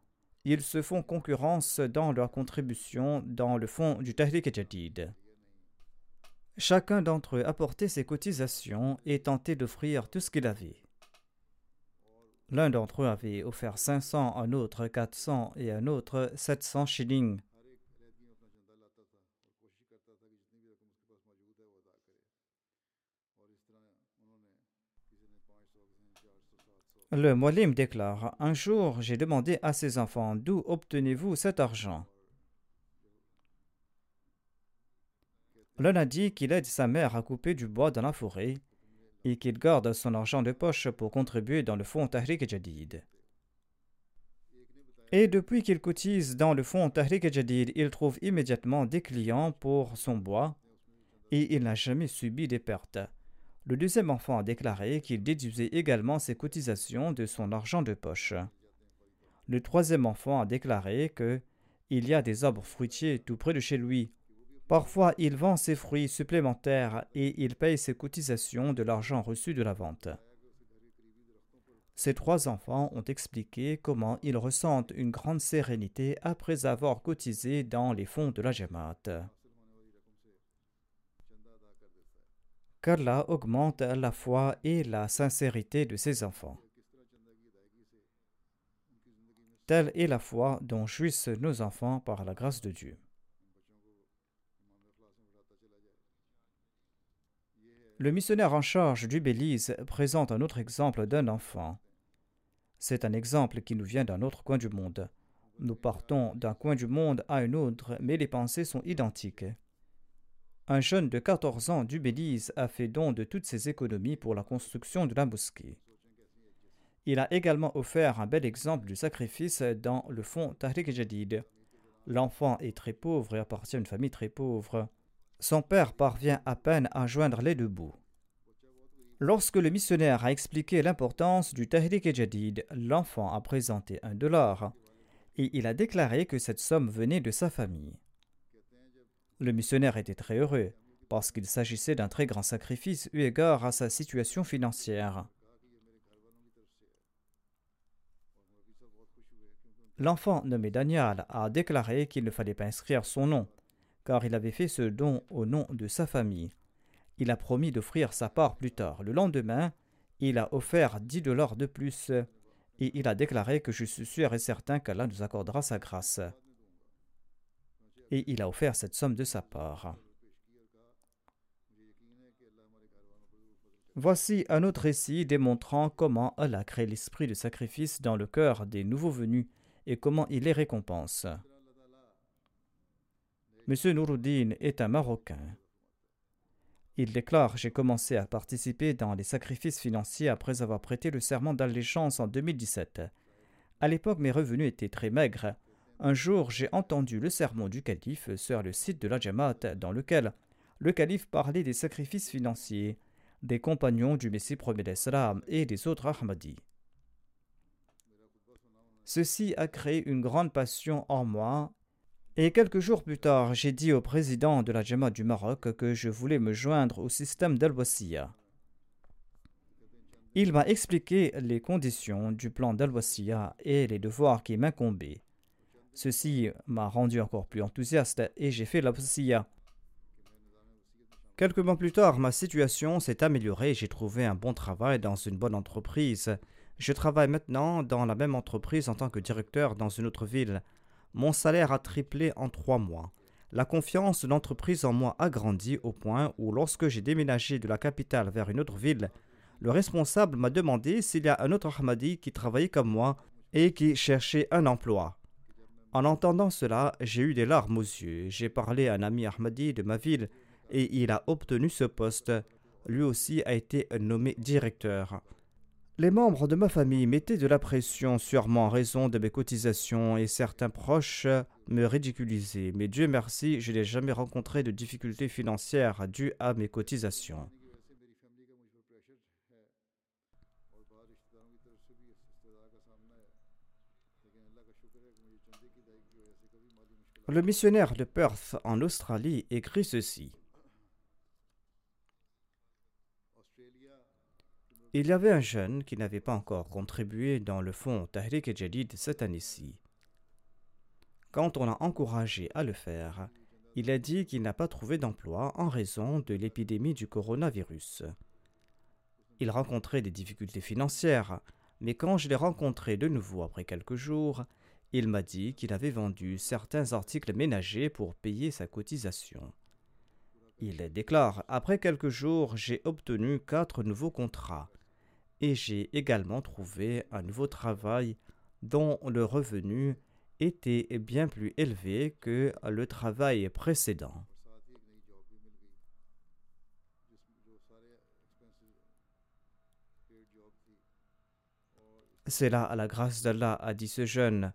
ils se font concurrence dans leur contribution dans le fonds du Tahrik Jadid. Chacun d'entre eux apportait ses cotisations et tentait d'offrir tout ce qu'il avait. L'un d'entre eux avait offert 500, un autre 400 et un autre 700 shillings. Le Molim déclare Un jour, j'ai demandé à ses enfants D'où obtenez-vous cet argent? L'un a dit qu'il aide sa mère à couper du bois dans la forêt et qu'il garde son argent de poche pour contribuer dans le fonds Tahrik Jadid. Et depuis qu'il cotise dans le fonds Tahrik Jadid, il trouve immédiatement des clients pour son bois et il n'a jamais subi des pertes. Le deuxième enfant a déclaré qu'il déduisait également ses cotisations de son argent de poche. Le troisième enfant a déclaré que il y a des arbres fruitiers tout près de chez lui Parfois, il vend ses fruits supplémentaires et il paye ses cotisations de l'argent reçu de la vente. Ces trois enfants ont expliqué comment ils ressentent une grande sérénité après avoir cotisé dans les fonds de la Jamaat. Qu'Allah augmente la foi et la sincérité de ses enfants. Telle est la foi dont jouissent nos enfants par la grâce de Dieu. Le missionnaire en charge du Belize présente un autre exemple d'un enfant. C'est un exemple qui nous vient d'un autre coin du monde. Nous partons d'un coin du monde à un autre, mais les pensées sont identiques. Un jeune de 14 ans du Belize a fait don de toutes ses économies pour la construction de la mosquée. Il a également offert un bel exemple du sacrifice dans le fonds Tahrik Jadid. L'enfant est très pauvre et appartient à une famille très pauvre. Son père parvient à peine à joindre les deux bouts. Lorsque le missionnaire a expliqué l'importance du Tahrik Jadid, l'enfant a présenté un dollar et il a déclaré que cette somme venait de sa famille. Le missionnaire était très heureux parce qu'il s'agissait d'un très grand sacrifice eu égard à sa situation financière. L'enfant nommé Daniel a déclaré qu'il ne fallait pas inscrire son nom, car il avait fait ce don au nom de sa famille. Il a promis d'offrir sa part plus tard. Le lendemain, il a offert 10 dollars de plus et il a déclaré que je suis sûr et certain qu'Allah nous accordera sa grâce. Et il a offert cette somme de sa part. Voici un autre récit démontrant comment Allah crée l'esprit de sacrifice dans le cœur des nouveaux venus et comment il les récompense. Monsieur Nouruddin est un Marocain. Il déclare J'ai commencé à participer dans les sacrifices financiers après avoir prêté le serment d'allégeance en 2017. À l'époque, mes revenus étaient très maigres. Un jour, j'ai entendu le sermon du calife sur le site de la Jamaat, dans lequel le calife parlait des sacrifices financiers, des compagnons du Messie premier d'Islam et des autres Ahmadis. Ceci a créé une grande passion en moi et quelques jours plus tard, j'ai dit au président de la Jama du Maroc que je voulais me joindre au système dal Il m'a expliqué les conditions du plan dal et les devoirs qui m'incombaient. Ceci m'a rendu encore plus enthousiaste et j'ai fait la Quelques mois plus tard, ma situation s'est améliorée et j'ai trouvé un bon travail dans une bonne entreprise. Je travaille maintenant dans la même entreprise en tant que directeur dans une autre ville. Mon salaire a triplé en trois mois. La confiance de l'entreprise en moi a grandi au point où, lorsque j'ai déménagé de la capitale vers une autre ville, le responsable m'a demandé s'il y a un autre Ahmadi qui travaillait comme moi et qui cherchait un emploi. En entendant cela, j'ai eu des larmes aux yeux. J'ai parlé à un ami Ahmadi de ma ville et il a obtenu ce poste. Lui aussi a été nommé directeur. Les membres de ma famille mettaient de la pression moi en raison de mes cotisations et certains proches me ridiculisaient, mais Dieu merci, je n'ai jamais rencontré de difficultés financières dues à mes cotisations. Le missionnaire de Perth en Australie écrit ceci. Il y avait un jeune qui n'avait pas encore contribué dans le fonds Tahrik et Jadid cette année-ci. Quand on l'a encouragé à le faire, il a dit qu'il n'a pas trouvé d'emploi en raison de l'épidémie du coronavirus. Il rencontrait des difficultés financières, mais quand je l'ai rencontré de nouveau après quelques jours, il m'a dit qu'il avait vendu certains articles ménagers pour payer sa cotisation. Il déclare Après quelques jours, j'ai obtenu quatre nouveaux contrats et j'ai également trouvé un nouveau travail dont le revenu était bien plus élevé que le travail précédent. C'est là, à la grâce d'Allah, a dit ce jeune.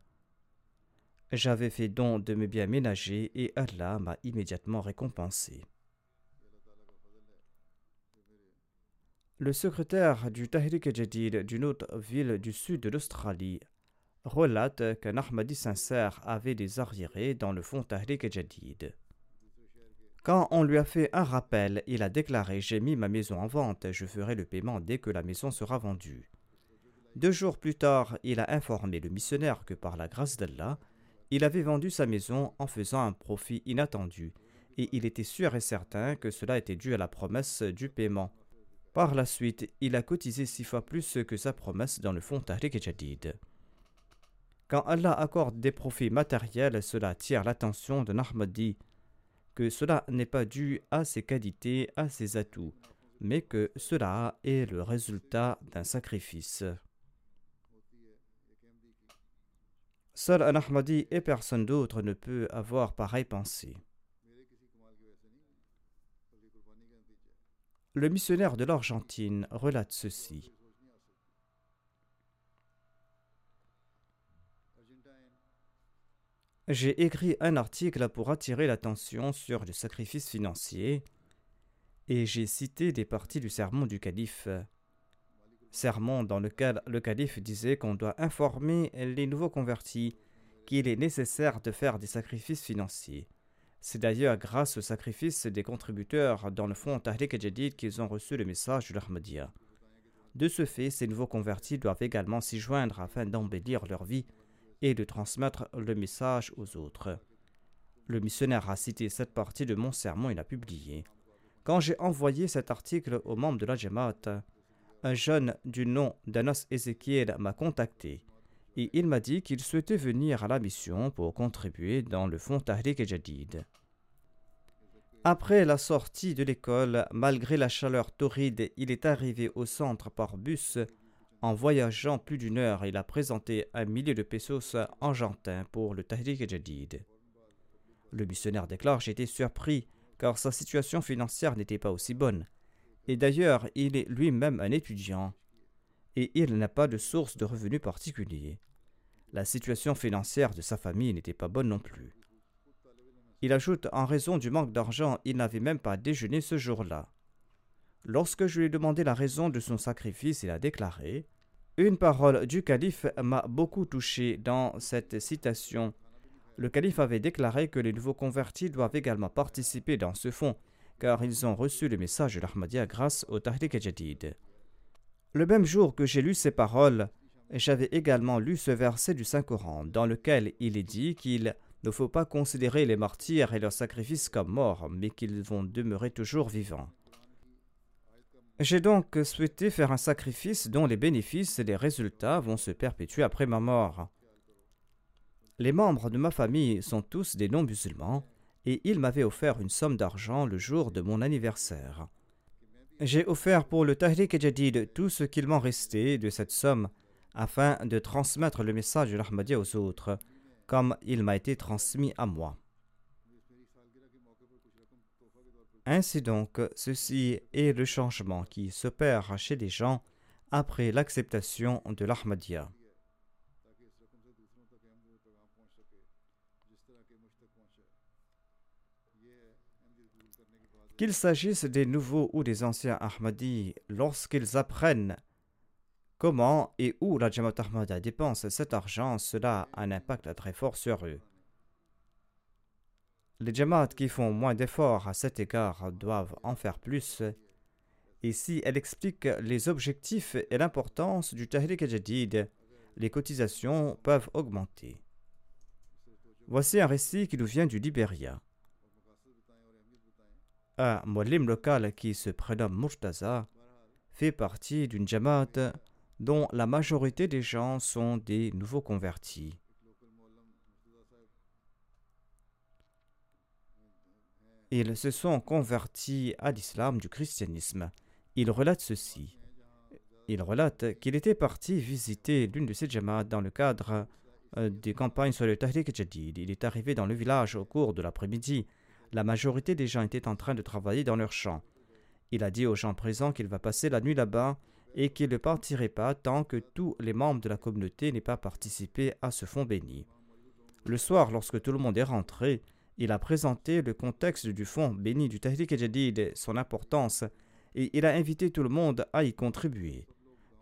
J'avais fait don de mes biens ménagers et Allah m'a immédiatement récompensé. Le secrétaire du Tahrik Jadid d'une autre ville du sud de l'Australie relate qu'un Ahmadi sincère avait des arriérés dans le fond Tahrik Jadid. Quand on lui a fait un rappel, il a déclaré J'ai mis ma maison en vente, je ferai le paiement dès que la maison sera vendue. Deux jours plus tard, il a informé le missionnaire que par la grâce d'Allah, il avait vendu sa maison en faisant un profit inattendu, et il était sûr et certain que cela était dû à la promesse du paiement. Par la suite, il a cotisé six fois plus que sa promesse dans le fonds Tariq Jadid. Quand Allah accorde des profits matériels, cela attire l'attention de Ahmadi, que cela n'est pas dû à ses qualités, à ses atouts, mais que cela est le résultat d'un sacrifice. Seul un Ahmadi et personne d'autre ne peut avoir pareille pensée. Le missionnaire de l'Argentine relate ceci. J'ai écrit un article pour attirer l'attention sur le sacrifice financier et j'ai cité des parties du sermon du calife. Sermon dans lequel le calife disait qu'on doit informer les nouveaux convertis qu'il est nécessaire de faire des sacrifices financiers. C'est d'ailleurs grâce au sacrifice des contributeurs dans le fonds Tahrik Jadid qu'ils ont reçu le message de l'Ahmadiyya. De ce fait, ces nouveaux convertis doivent également s'y joindre afin d'embellir leur vie et de transmettre le message aux autres. Le missionnaire a cité cette partie de mon sermon et l'a publié. Quand j'ai envoyé cet article aux membres de la Jamaat, un jeune du nom d'Anas Ezekiel m'a contacté et il m'a dit qu'il souhaitait venir à la mission pour contribuer dans le fonds Tahrik Jadid. Après la sortie de l'école, malgré la chaleur torride, il est arrivé au centre par bus. En voyageant plus d'une heure, il a présenté un millier de pesos argentins pour le Tahrik Jadid. Le missionnaire déclare été surpris car sa situation financière n'était pas aussi bonne. Et d'ailleurs, il est lui-même un étudiant et il n'a pas de source de revenus particulier. La situation financière de sa famille n'était pas bonne non plus. Il ajoute En raison du manque d'argent, il n'avait même pas déjeuné ce jour-là. Lorsque je lui ai demandé la raison de son sacrifice, il a déclaré Une parole du calife m'a beaucoup touché dans cette citation. Le calife avait déclaré que les nouveaux convertis doivent également participer dans ce fonds, car ils ont reçu le message de l'Ahmadiyya grâce au Tahrik Jadid. Le même jour que j'ai lu ces paroles, j'avais également lu ce verset du Saint-Coran, dans lequel il est dit qu'il ne faut pas considérer les martyrs et leurs sacrifices comme morts, mais qu'ils vont demeurer toujours vivants. J'ai donc souhaité faire un sacrifice dont les bénéfices et les résultats vont se perpétuer après ma mort. Les membres de ma famille sont tous des non-musulmans, et ils m'avaient offert une somme d'argent le jour de mon anniversaire. J'ai offert pour le Tahrik Jadid tout ce qu'il m'en restait de cette somme afin de transmettre le message de l'Ahmadiyya aux autres, comme il m'a été transmis à moi. Ainsi donc, ceci est le changement qui s'opère chez les gens après l'acceptation de l'Ahmadiyya. Qu'il s'agisse des nouveaux ou des anciens Ahmadis, lorsqu'ils apprennent comment et où la Jamaat Ahmadiyya dépense cet argent, cela a un impact très fort sur eux. Les Jamaat qui font moins d'efforts à cet égard doivent en faire plus. Et si elle explique les objectifs et l'importance du Tahrik Jadid, les cotisations peuvent augmenter. Voici un récit qui nous vient du Libéria un molim local qui se prénomme Murtaza fait partie d'une jamaat dont la majorité des gens sont des nouveaux convertis. Ils se sont convertis à l'islam du christianisme. Il relate ceci. Il relate qu'il était parti visiter l'une de ces jamaats dans le cadre euh, des campagnes sur le Tahrik Jadid. Il est arrivé dans le village au cours de l'après-midi la majorité des gens étaient en train de travailler dans leurs champs. Il a dit aux gens présents qu'il va passer la nuit là-bas et qu'il ne partirait pas tant que tous les membres de la communauté n'aient pas participé à ce fonds béni. Le soir, lorsque tout le monde est rentré, il a présenté le contexte du fonds béni du Tahrik Jadid et son importance, et il a invité tout le monde à y contribuer.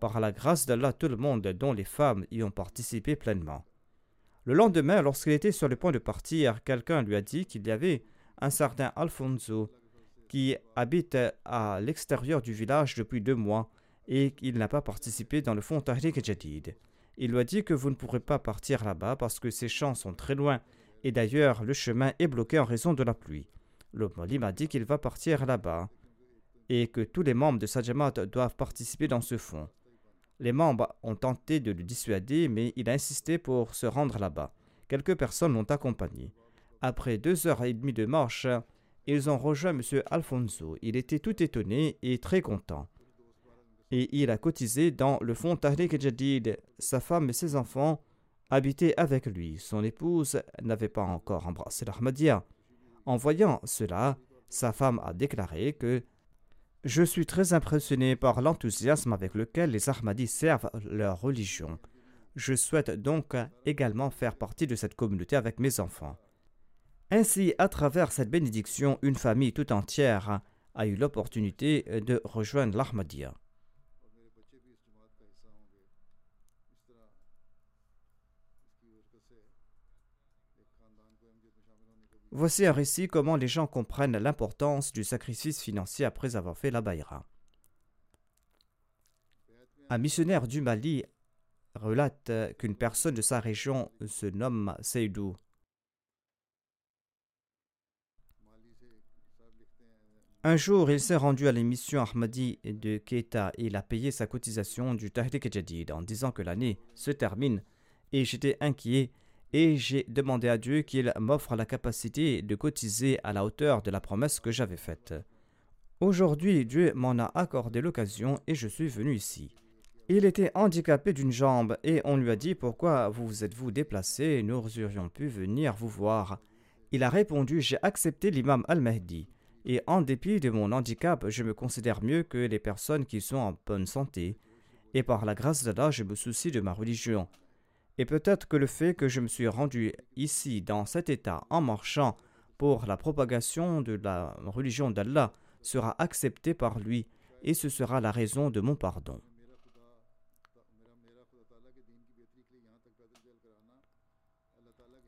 Par la grâce d'Allah, tout le monde, dont les femmes, y ont participé pleinement. Le lendemain, lorsqu'il était sur le point de partir, quelqu'un lui a dit qu'il y avait un certain Alfonso qui habite à l'extérieur du village depuis deux mois et qu'il n'a pas participé dans le fonds Tahrik Jadid. Il lui a dit que vous ne pourrez pas partir là-bas parce que ces champs sont très loin et d'ailleurs le chemin est bloqué en raison de la pluie. Le Molim a dit qu'il va partir là-bas et que tous les membres de Sajamat doivent participer dans ce fonds. Les membres ont tenté de le dissuader mais il a insisté pour se rendre là-bas. Quelques personnes l'ont accompagné. Après deux heures et demie de marche, ils ont rejoint M. Alfonso. Il était tout étonné et très content. Et il a cotisé dans le fonds Tahrik Jadid. Sa femme et ses enfants habitaient avec lui. Son épouse n'avait pas encore embrassé l'Ahmadiyya. En voyant cela, sa femme a déclaré que Je suis très impressionné par l'enthousiasme avec lequel les Ahmadis servent leur religion. Je souhaite donc également faire partie de cette communauté avec mes enfants. Ainsi, à travers cette bénédiction, une famille tout entière a eu l'opportunité de rejoindre l'Ahmadiyya. Voici un récit comment les gens comprennent l'importance du sacrifice financier après avoir fait la baïra. Un missionnaire du Mali relate qu'une personne de sa région se nomme Seydou. Un jour, il s'est rendu à l'émission Ahmadi de Keita et il a payé sa cotisation du Tahrik Jadid en disant que l'année se termine et j'étais inquiet et j'ai demandé à Dieu qu'il m'offre la capacité de cotiser à la hauteur de la promesse que j'avais faite. Aujourd'hui, Dieu m'en a accordé l'occasion et je suis venu ici. Il était handicapé d'une jambe et on lui a dit pourquoi vous êtes-vous déplacé, nous aurions pu venir vous voir. Il a répondu j'ai accepté l'imam al-Mahdi et en dépit de mon handicap, je me considère mieux que les personnes qui sont en bonne santé et par la grâce d'Allah, je me soucie de ma religion. Et peut-être que le fait que je me suis rendu ici dans cet état en marchant pour la propagation de la religion d'Allah sera accepté par lui et ce sera la raison de mon pardon.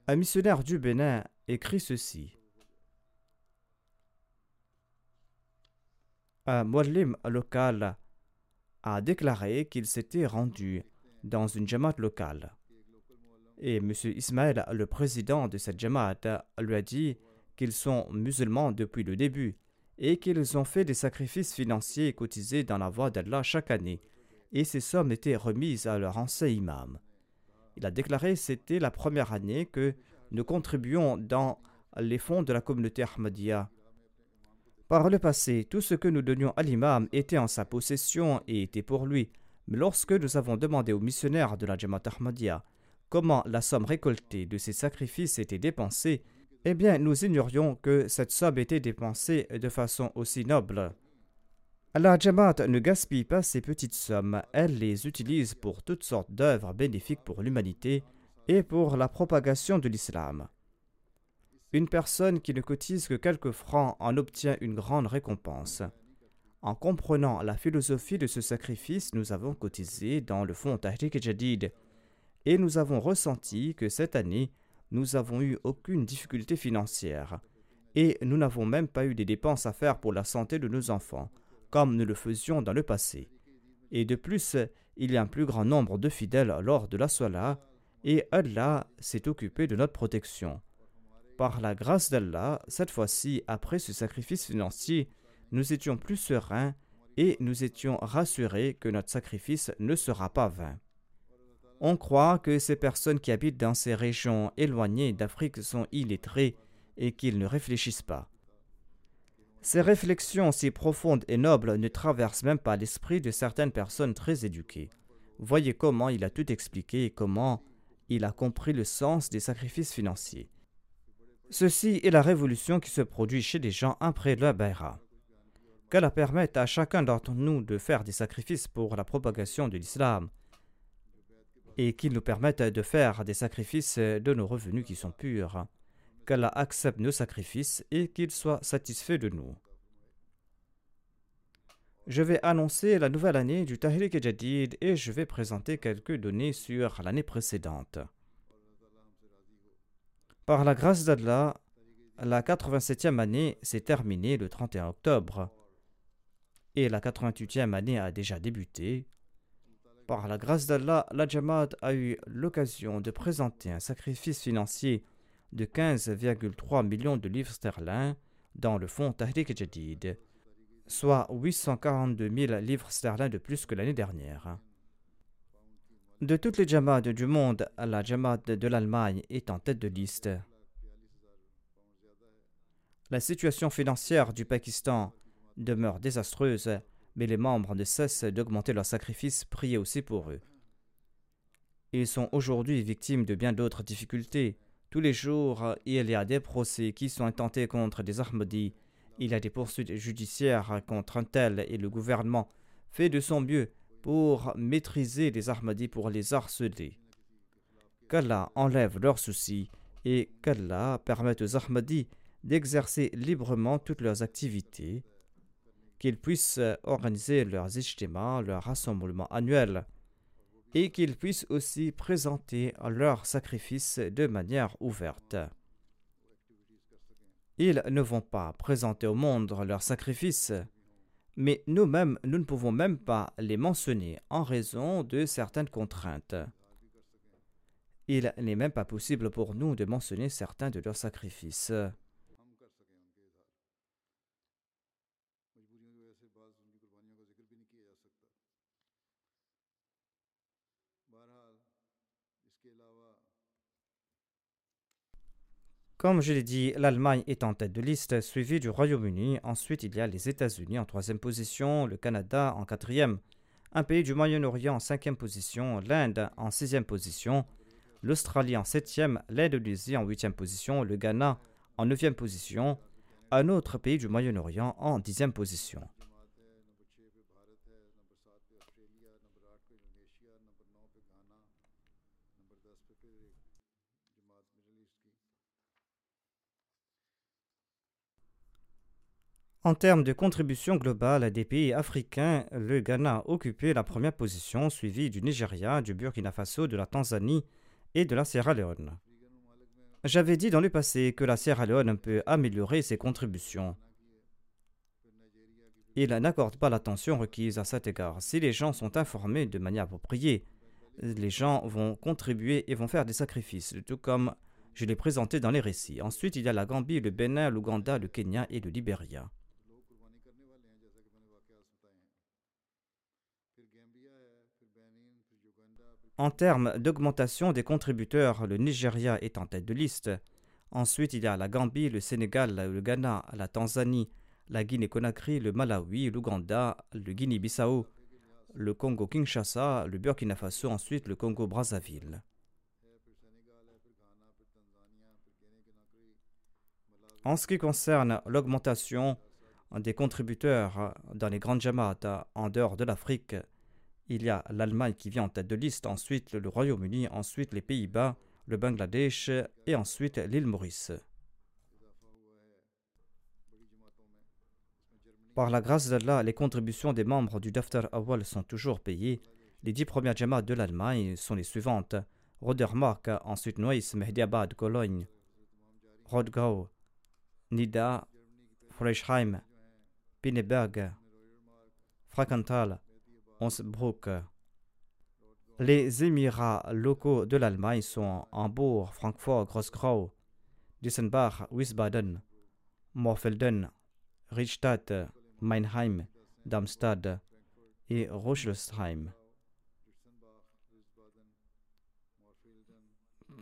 Un missionnaire du Bénin écrit ceci. Un muallim local a déclaré qu'il s'était rendu dans une jamaat locale. Et M. Ismaël, le président de cette jamaat, lui a dit qu'ils sont musulmans depuis le début et qu'ils ont fait des sacrifices financiers cotisés dans la voie d'Allah chaque année, et ces sommes étaient remises à leur ancien imam. Il a déclaré que c'était la première année que nous contribuons dans les fonds de la communauté Ahmadiyya. Par le passé, tout ce que nous donnions à l'imam était en sa possession et était pour lui. Mais lorsque nous avons demandé aux missionnaires de la Jamaat Ahmadiyya comment la somme récoltée de ces sacrifices était dépensée, eh bien nous ignorions que cette somme était dépensée de façon aussi noble. La Jamaat ne gaspille pas ces petites sommes, elle les utilise pour toutes sortes d'œuvres bénéfiques pour l'humanité et pour la propagation de l'islam. Une personne qui ne cotise que quelques francs en obtient une grande récompense. En comprenant la philosophie de ce sacrifice, nous avons cotisé dans le fonds Tahrik Jadid et nous avons ressenti que cette année, nous n'avons eu aucune difficulté financière et nous n'avons même pas eu des dépenses à faire pour la santé de nos enfants comme nous le faisions dans le passé. Et de plus, il y a un plus grand nombre de fidèles lors de la Salah, et Allah s'est occupé de notre protection. Par la grâce d'Allah, cette fois-ci, après ce sacrifice financier, nous étions plus sereins et nous étions rassurés que notre sacrifice ne sera pas vain. On croit que ces personnes qui habitent dans ces régions éloignées d'Afrique sont illettrées et qu'ils ne réfléchissent pas. Ces réflexions si profondes et nobles ne traversent même pas l'esprit de certaines personnes très éduquées. Voyez comment il a tout expliqué et comment il a compris le sens des sacrifices financiers. Ceci est la révolution qui se produit chez les gens après la Baïra. Qu'elle permette à chacun d'entre nous de faire des sacrifices pour la propagation de l'islam et qu'il nous permette de faire des sacrifices de nos revenus qui sont purs qu'Allah accepte nos sacrifices et qu'il soit satisfait de nous. Je vais annoncer la nouvelle année du Tahrik Jadid et je vais présenter quelques données sur l'année précédente. Par la grâce d'Allah, la 87e année s'est terminée le 31 octobre et la 88e année a déjà débuté. Par la grâce d'Allah, la Jamaat a eu l'occasion de présenter un sacrifice financier de 15,3 millions de livres sterling dans le fonds Tahrik Jadid, soit 842 000 livres sterling de plus que l'année dernière. De toutes les Jamaat du monde, la Jamaat de l'Allemagne est en tête de liste. La situation financière du Pakistan demeure désastreuse, mais les membres ne cessent d'augmenter leurs sacrifices, priés aussi pour eux. Ils sont aujourd'hui victimes de bien d'autres difficultés, tous les jours, il y a des procès qui sont intentés contre des Ahmadis. Il y a des poursuites judiciaires contre un tel et le gouvernement fait de son mieux pour maîtriser les Ahmadis pour les harceler. qu'Allah enlève leurs soucis et qu'Allah permette aux Ahmadis d'exercer librement toutes leurs activités, qu'ils puissent organiser leurs ijtimas, leurs rassemblements annuels, et qu'ils puissent aussi présenter leurs sacrifices de manière ouverte. Ils ne vont pas présenter au monde leurs sacrifices, mais nous-mêmes, nous ne pouvons même pas les mentionner en raison de certaines contraintes. Il n'est même pas possible pour nous de mentionner certains de leurs sacrifices. Comme je l'ai dit, l'Allemagne est en tête de liste, suivie du Royaume-Uni. Ensuite, il y a les États-Unis en troisième position, le Canada en quatrième, un pays du Moyen-Orient en cinquième position, l'Inde en sixième position, l'Australie en septième, l'Indonésie en huitième position, le Ghana en neuvième position, un autre pays du Moyen-Orient en dixième position. En termes de contribution globale des pays africains, le Ghana a occupé la première position, suivi du Nigeria, du Burkina Faso, de la Tanzanie et de la Sierra Leone. J'avais dit dans le passé que la Sierra Leone peut améliorer ses contributions. Il n'accorde pas l'attention requise à cet égard. Si les gens sont informés de manière appropriée, les gens vont contribuer et vont faire des sacrifices, tout comme je l'ai présenté dans les récits. Ensuite, il y a la Gambie, le Bénin, l'Ouganda, le Kenya et le Libéria. En termes d'augmentation des contributeurs, le Nigeria est en tête de liste. Ensuite, il y a la Gambie, le Sénégal, le Ghana, la Tanzanie, la Guinée-Conakry, le Malawi, l'Ouganda, le Guinée-Bissau, le Congo-Kinshasa, le Burkina Faso, ensuite le Congo-Brazzaville. En ce qui concerne l'augmentation des contributeurs dans les grandes jamaats en dehors de l'Afrique, il y a l'Allemagne qui vient en tête de liste, ensuite le Royaume-Uni, ensuite les Pays-Bas, le Bangladesh et ensuite l'île Maurice. Par la grâce d'Allah, les contributions des membres du Daftar Awal sont toujours payées. Les dix premières jamaats de l'Allemagne sont les suivantes Rodermark, ensuite Neuss, Mehdiabad, Cologne, Rodgau, Nida, Freischheim, Pinneberg, Les Émirats locaux de l'Allemagne sont Hambourg, Francfort, Grossgrau, Düsseldorf, Wiesbaden, Morfelden, Richtstadt, Meinheim, Darmstadt et Rochlesheim.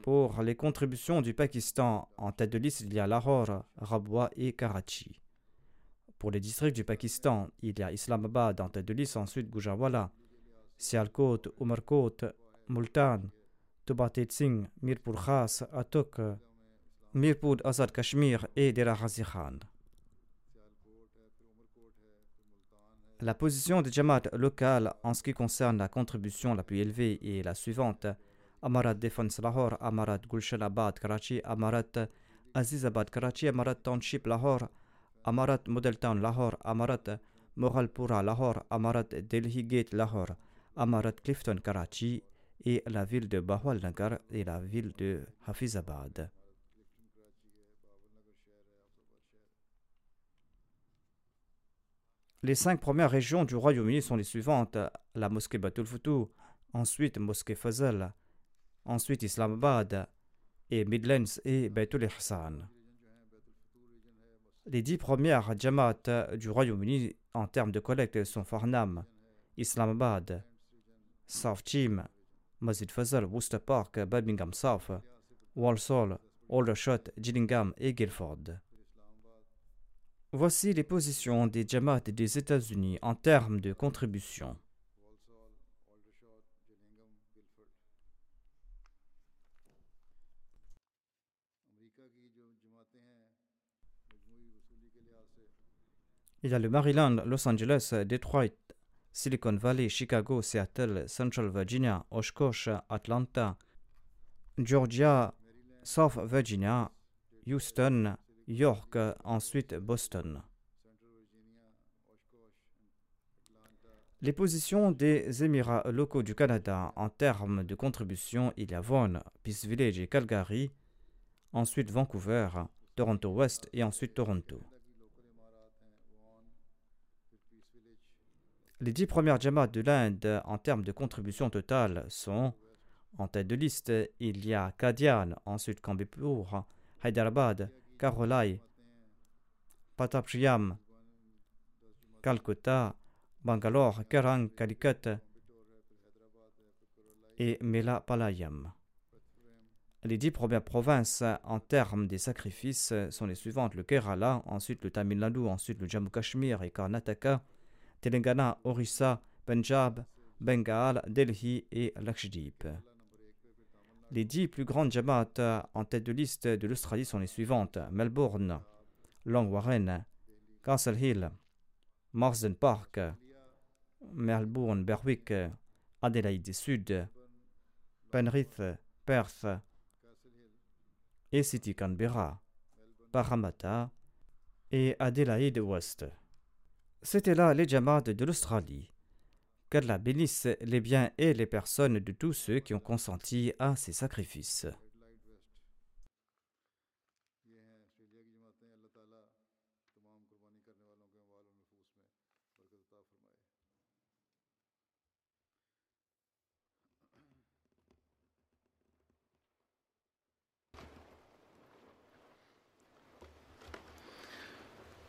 Pour les contributions du Pakistan, en tête de liste, il y a Lahore, Rabwa et Karachi. Pour les districts du Pakistan, il y a Islamabad en tête ensuite Gujarwala, Sialkot, Umarkot, Multan, Tubatet Singh, Mirpur Khas, Atok, Mirpur Azad Kashmir et Dera Khan. La position des Jamaat locales en ce qui concerne la contribution la plus élevée est la suivante Amarat Defense Lahore, Amarat Gulshanabad Karachi, Amarat Azizabad Karachi, Amarat Township Lahore, Amarat Town Lahore, Amarat Moralpura Lahore, Amarat Delhi Gate Lahore, Amarat Clifton Karachi. Et la ville de Bahwal Nagar et la ville de Hafizabad. Les cinq premières régions du Royaume-Uni sont les suivantes. La mosquée Batul Futu, ensuite mosquée Fazal, ensuite Islamabad et Midlands et Baitul Ihsan. Les dix premières Jamaat du Royaume-Uni en termes de collecte sont Farnham, Islamabad, South Chim, Masjid Fazal, Worcester Park, Birmingham South, Walsall, Aldershot, Gillingham et Guildford. Voici les positions des Jamaat des États-Unis en termes de contribution. Il y a le Maryland, Los Angeles, Detroit, Silicon Valley, Chicago, Seattle, Central Virginia, Oshkosh, Atlanta, Georgia, South Virginia, Houston, York, ensuite Boston. Les positions des Émirats locaux du Canada en termes de contribution, il y a Vaughan, Peace Village et Calgary, ensuite Vancouver, Toronto West et ensuite Toronto. Les dix premières Jamaat de l'Inde en termes de contribution totale sont en tête de liste, il y a Kadian, ensuite Kambipur, Hyderabad, Karolai, Patapshiam, Calcutta, Bangalore, Kerang, Calicut et Melapalayam. Les dix premières provinces en termes des sacrifices sont les suivantes le Kerala, ensuite le Tamil Nadu, ensuite le Jammu Kashmir et Karnataka, Telangana, Orissa, Punjab, Bengal, Delhi et Lakshadweep. Les dix plus grandes Jamaat en tête de liste de l'Australie sont les suivantes Melbourne, Long Warren, Castle Hill, Marsden Park, Melbourne, Berwick, Adelaide Sud, Penrith, Perth et City Canberra, Parramatta et Adelaide West. C'était là les Jamaat de l'Australie. Qu'Allah bénisse les biens et les personnes de tous ceux qui ont consenti à ces sacrifices.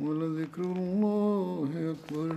ولذكر الله أكبر